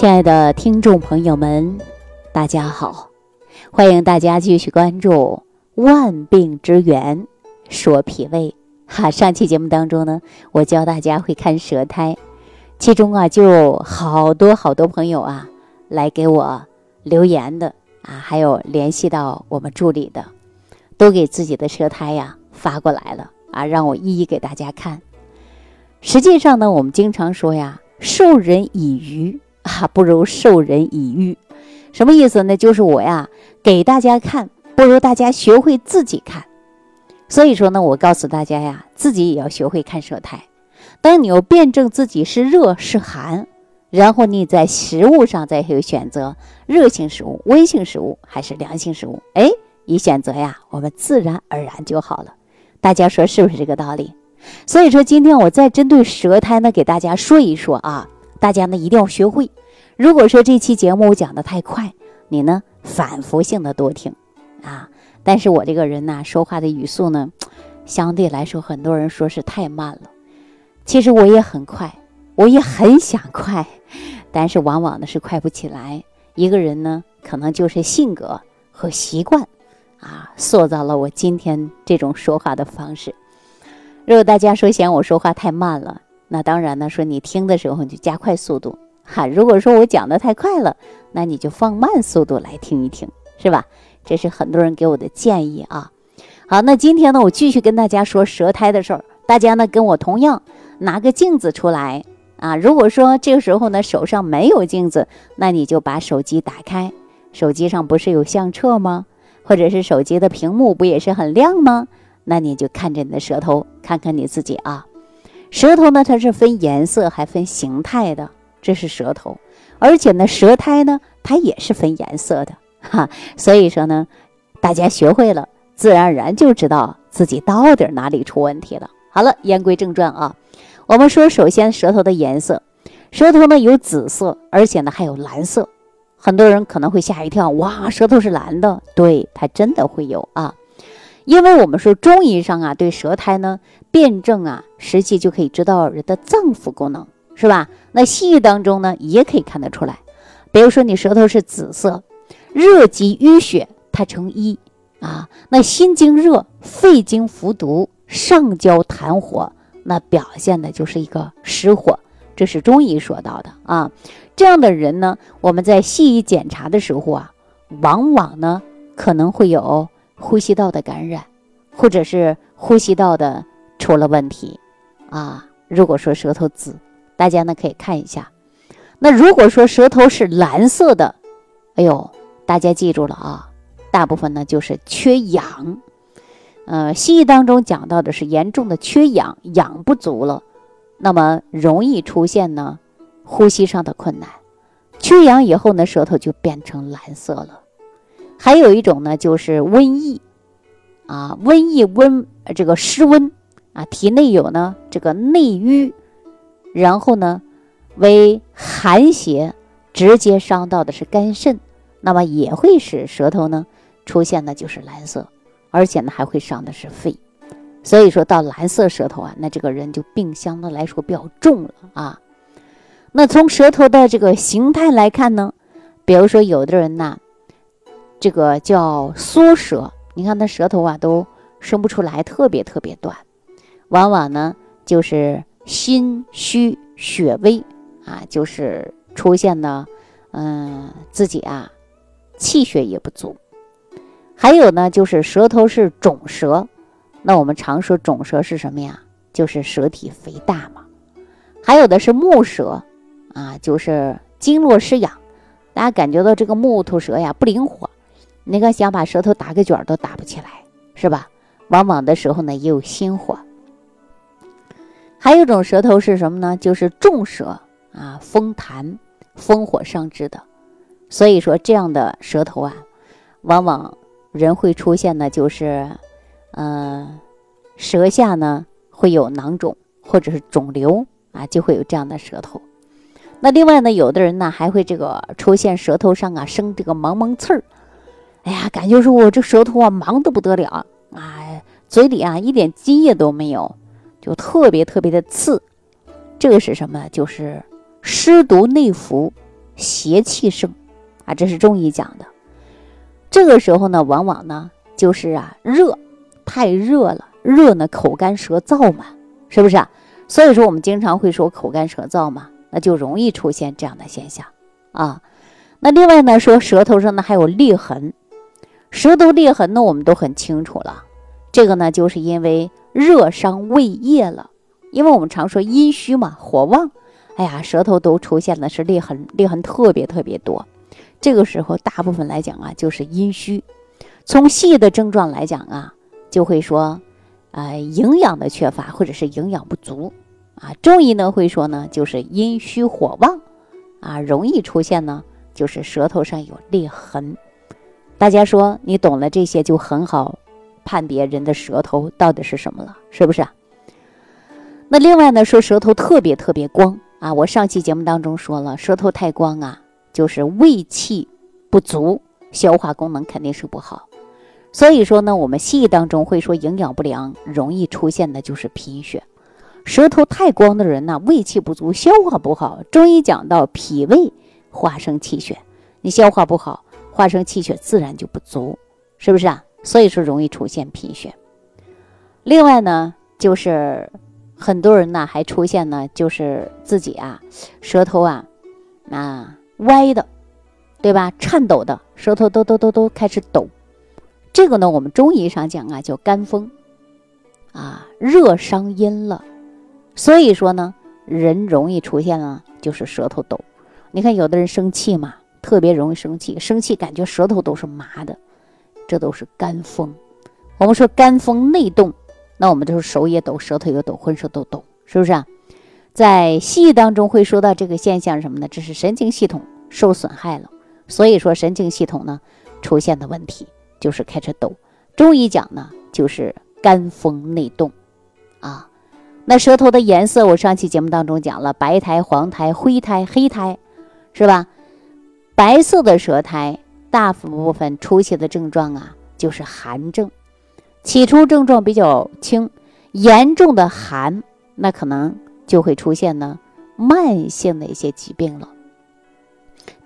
亲爱的听众朋友们，大家好，欢迎大家继续关注《万病之源说脾胃》哈。上期节目当中呢，我教大家会看舌苔，其中啊就好多好多朋友啊来给我留言的啊，还有联系到我们助理的，都给自己的舌苔呀发过来了啊，让我一一给大家看。实际上呢，我们经常说呀，授人以鱼。啊，不如授人以渔，什么意思呢？就是我呀，给大家看，不如大家学会自己看。所以说呢，我告诉大家呀，自己也要学会看舌苔。当你要辩证自己是热是寒，然后你在食物上再有选择，热性食物、温性食物还是凉性食物？哎，一选择呀，我们自然而然就好了。大家说是不是这个道理？所以说，今天我再针对舌苔呢，给大家说一说啊。大家呢一定要学会。如果说这期节目我讲的太快，你呢反复性的多听啊。但是我这个人呢，说话的语速呢，相对来说，很多人说是太慢了。其实我也很快，我也很想快，但是往往呢是快不起来。一个人呢，可能就是性格和习惯啊，塑造了我今天这种说话的方式。如果大家说嫌我说话太慢了，那当然呢，说你听的时候你就加快速度哈。如果说我讲的太快了，那你就放慢速度来听一听，是吧？这是很多人给我的建议啊。好，那今天呢，我继续跟大家说舌苔的事儿。大家呢跟我同样拿个镜子出来啊。如果说这个时候呢手上没有镜子，那你就把手机打开，手机上不是有相册吗？或者是手机的屏幕不也是很亮吗？那你就看着你的舌头，看看你自己啊。舌头呢，它是分颜色还分形态的，这是舌头。而且呢，舌苔呢，它也是分颜色的 哈。所以说呢，大家学会了，自然而然就知道自己到底哪里出问题了。好了，言归正传啊，我们说，首先舌头的颜色，舌头呢有紫色，而且呢还有蓝色。很多人可能会吓一跳，哇，舌头是蓝的？对，它真的会有啊。因为我们说中医上啊，对舌苔呢辨证啊，实际就可以知道人的脏腑功能，是吧？那西医当中呢，也可以看得出来。比如说你舌头是紫色，热极淤血，它成瘀啊。那心经热，肺经服毒，上焦痰火，那表现的就是一个实火。这是中医说到的啊。这样的人呢，我们在西医检查的时候啊，往往呢可能会有。呼吸道的感染，或者是呼吸道的出了问题，啊，如果说舌头紫，大家呢可以看一下。那如果说舌头是蓝色的，哎呦，大家记住了啊，大部分呢就是缺氧。呃，西医当中讲到的是严重的缺氧，氧不足了，那么容易出现呢呼吸上的困难。缺氧以后呢，舌头就变成蓝色了。还有一种呢，就是瘟疫，啊，瘟疫温这个湿温啊，体内有呢这个内瘀，然后呢为寒邪直接伤到的是肝肾，那么也会使舌头呢出现的就是蓝色，而且呢还会伤的是肺，所以说到蓝色舌头啊，那这个人就病相对来说比较重了啊。那从舌头的这个形态来看呢，比如说有的人呢。这个叫缩舌，你看他舌头啊都伸不出来，特别特别短，往往呢就是心虚血微啊，就是出现呢，嗯，自己啊气血也不足。还有呢就是舌头是肿舌，那我们常说肿舌是什么呀？就是舌体肥大嘛。还有的是木舌啊，就是经络失养，大家感觉到这个木头舌呀不灵活。你看想把舌头打个卷都打不起来，是吧？往往的时候呢也有心火。还有一种舌头是什么呢？就是重舌啊，风痰、风火上之的。所以说这样的舌头啊，往往人会出现的就是，嗯，舌下呢会有囊肿或者是肿瘤啊，就会有这样的舌头。那另外呢，有的人呢还会这个出现舌头上啊生这个芒芒刺儿。哎呀，感觉说我这舌头啊忙得不得了，哎，嘴里啊一点津液都没有，就特别特别的刺。这个是什么？就是湿毒内服，邪气盛啊，这是中医讲的。这个时候呢，往往呢就是啊热，太热了，热呢口干舌燥嘛，是不是啊？所以说我们经常会说口干舌燥嘛，那就容易出现这样的现象啊。那另外呢，说舌头上呢还有裂痕，舌头裂痕呢我们都很清楚了，这个呢就是因为热伤胃液了，因为我们常说阴虚嘛，火旺，哎呀，舌头都出现的是裂痕，裂痕特别特别多。这个时候，大部分来讲啊，就是阴虚。从细的症状来讲啊，就会说，啊，营养的缺乏或者是营养不足啊。中医呢会说呢，就是阴虚火旺啊，容易出现呢，就是舌头上有裂痕。大家说，你懂了这些，就很好判别人的舌头到底是什么了，是不是啊？那另外呢，说舌头特别特别光啊，我上期节目当中说了，舌头太光啊。就是胃气不足，消化功能肯定是不好。所以说呢，我们西医当中会说营养不良容易出现的就是贫血。舌头太光的人呢，胃气不足，消化不好。中医讲到脾胃化生气血，你消化不好，化生气血自然就不足，是不是啊？所以说容易出现贫血。另外呢，就是很多人呢还出现呢，就是自己啊，舌头啊，啊。歪的，对吧？颤抖的舌头都都都都开始抖，这个呢，我们中医上讲啊，叫肝风，啊，热伤阴了，所以说呢，人容易出现了就是舌头抖。你看有的人生气嘛，特别容易生气，生气感觉舌头都是麻的，这都是肝风。我们说肝风内动，那我们就是手也抖，舌头也抖，浑身都抖，是不是啊？在西医当中会说到这个现象什么呢？这是神经系统受损害了，所以说神经系统呢出现的问题就是开始抖。中医讲呢就是肝风内动啊。那舌头的颜色，我上期节目当中讲了，白苔、黄苔、灰苔、黑苔，是吧？白色的舌苔，大部分出现的症状啊就是寒症，起初症状比较轻，严重的寒那可能。就会出现呢慢性的一些疾病了，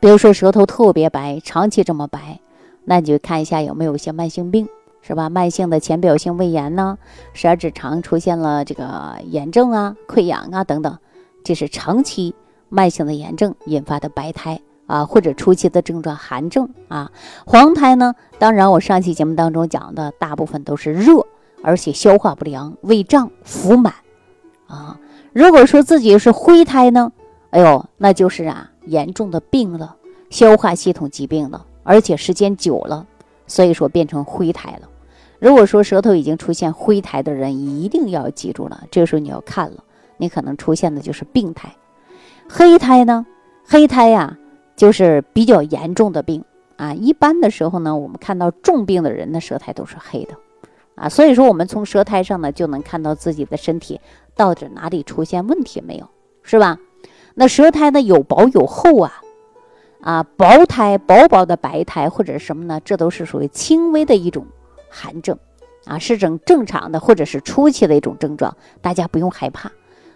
比如说舌头特别白，长期这么白，那你就看一下有没有一些慢性病，是吧？慢性的浅表性胃炎呢，十二指肠出现了这个炎症啊、溃疡啊等等，这是长期慢性的炎症引发的白苔啊，或者初期的症状寒症啊。黄苔呢，当然我上期节目当中讲的大部分都是热，而且消化不良、胃胀、腹满啊。如果说自己是灰苔呢，哎呦，那就是啊严重的病了，消化系统疾病了，而且时间久了，所以说变成灰苔了。如果说舌头已经出现灰苔的人，一定要记住了，这个时候你要看了，你可能出现的就是病态。黑苔呢，黑苔呀就是比较严重的病啊。一般的时候呢，我们看到重病的人的舌苔都是黑的。啊，所以说我们从舌苔上呢，就能看到自己的身体到底哪里出现问题没有，是吧？那舌苔呢有薄有厚啊，啊，薄苔、薄薄的白苔或者什么呢？这都是属于轻微的一种寒症，啊，是种正常的或者是初期的一种症状，大家不用害怕。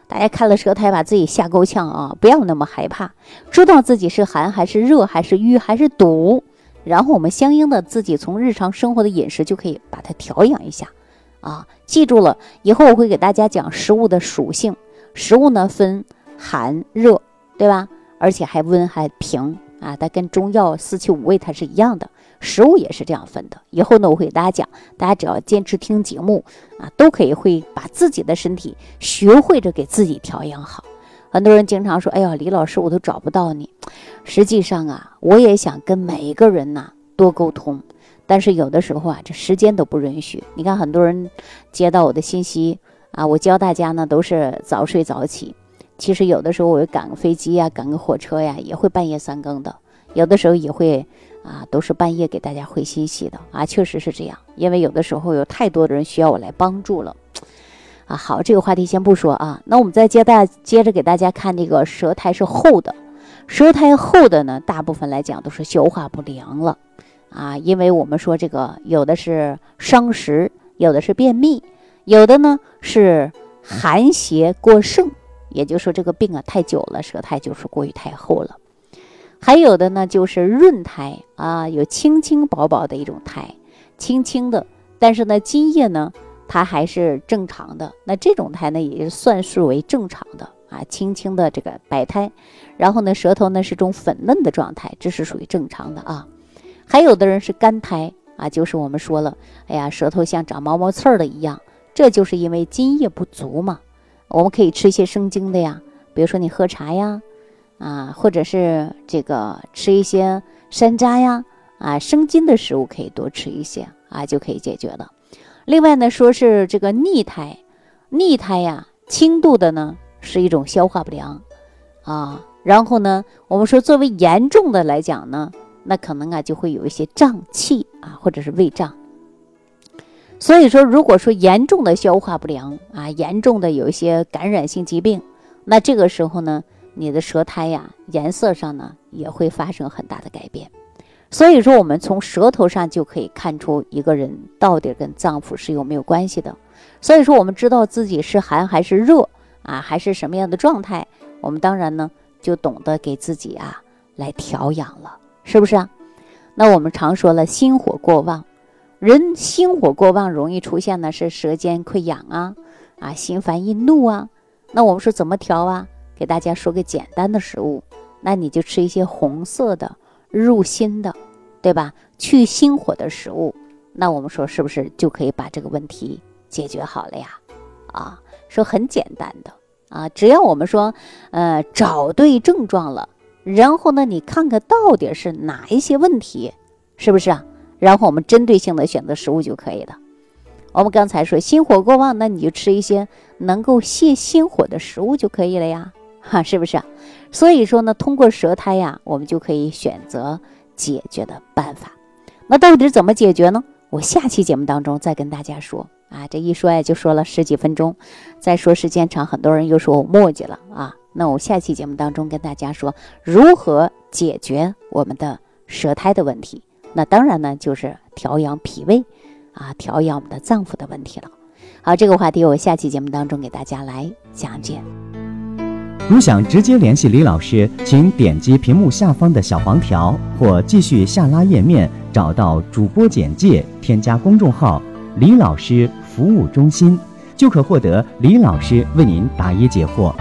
大家看了舌苔把自己吓够呛啊，不要那么害怕，知道自己是寒还是热还是瘀还是堵。然后我们相应的自己从日常生活的饮食就可以把它调养一下，啊，记住了，以后我会给大家讲食物的属性，食物呢分寒热，对吧？而且还温还平啊，它跟中药四气五味它是一样的，食物也是这样分的。以后呢，我会给大家讲，大家只要坚持听节目啊，都可以会把自己的身体学会着给自己调养好。很多人经常说：“哎呀，李老师，我都找不到你。”实际上啊，我也想跟每一个人呐多沟通，但是有的时候啊，这时间都不允许。你看，很多人接到我的信息啊，我教大家呢都是早睡早起。其实有的时候我赶个飞机呀，赶个火车呀，也会半夜三更的。有的时候也会啊，都是半夜给大家回信息的啊，确实是这样。因为有的时候有太多的人需要我来帮助了。啊，好，这个话题先不说啊。那我们再接大接着给大家看这个舌苔是厚的，舌苔厚的呢，大部分来讲都是消化不良了啊。因为我们说这个有的是伤食，有的是便秘，有的呢是寒邪过盛，也就是说这个病啊太久了，舌苔就是过于太厚了。还有的呢就是润苔啊，有轻轻薄薄的一种苔，轻轻的，但是呢津液呢它还是正常的，那这种苔呢也是算数为正常的啊，轻轻的这个白苔，然后呢舌头呢是种粉嫩的状态，这是属于正常的啊。还有的人是干苔啊，就是我们说了，哎呀，舌头像长毛毛刺儿的一样，这就是因为津液不足嘛。我们可以吃一些生津的呀，比如说你喝茶呀，啊，或者是这个吃一些山楂呀，啊，生津的食物可以多吃一些啊，就可以解决了。另外呢，说是这个逆苔，逆苔呀，轻度的呢是一种消化不良啊，然后呢，我们说作为严重的来讲呢，那可能啊就会有一些胀气啊，或者是胃胀。所以说，如果说严重的消化不良啊，严重的有一些感染性疾病，那这个时候呢，你的舌苔呀，颜色上呢也会发生很大的改变。所以说，我们从舌头上就可以看出一个人到底跟脏腑是有没有关系的。所以说，我们知道自己是寒还是热啊，还是什么样的状态，我们当然呢就懂得给自己啊来调养了，是不是啊？那我们常说了，心火过旺。人心火过旺，容易出现的是舌尖溃疡啊，啊，心烦易怒啊。那我们说怎么调啊？给大家说个简单的食物，那你就吃一些红色的、入心的，对吧？去心火的食物。那我们说是不是就可以把这个问题解决好了呀？啊，说很简单的啊，只要我们说，呃，找对症状了，然后呢，你看看到底是哪一些问题，是不是啊？然后我们针对性的选择食物就可以了。我们刚才说心火过旺，那你就吃一些能够泻心火的食物就可以了呀，哈，是不是？所以说呢，通过舌苔呀，我们就可以选择解决的办法。那到底怎么解决呢？我下期节目当中再跟大家说啊。这一说呀，就说了十几分钟，再说时间长，很多人又说我墨迹了啊。那我下期节目当中跟大家说如何解决我们的舌苔的问题。那当然呢，就是调养脾胃，啊，调养我们的脏腑的问题了。好，这个话题我下期节目当中给大家来讲解。如想直接联系李老师，请点击屏幕下方的小黄条，或继续下拉页面，找到主播简介，添加公众号“李老师服务中心”，就可获得李老师为您答疑解惑。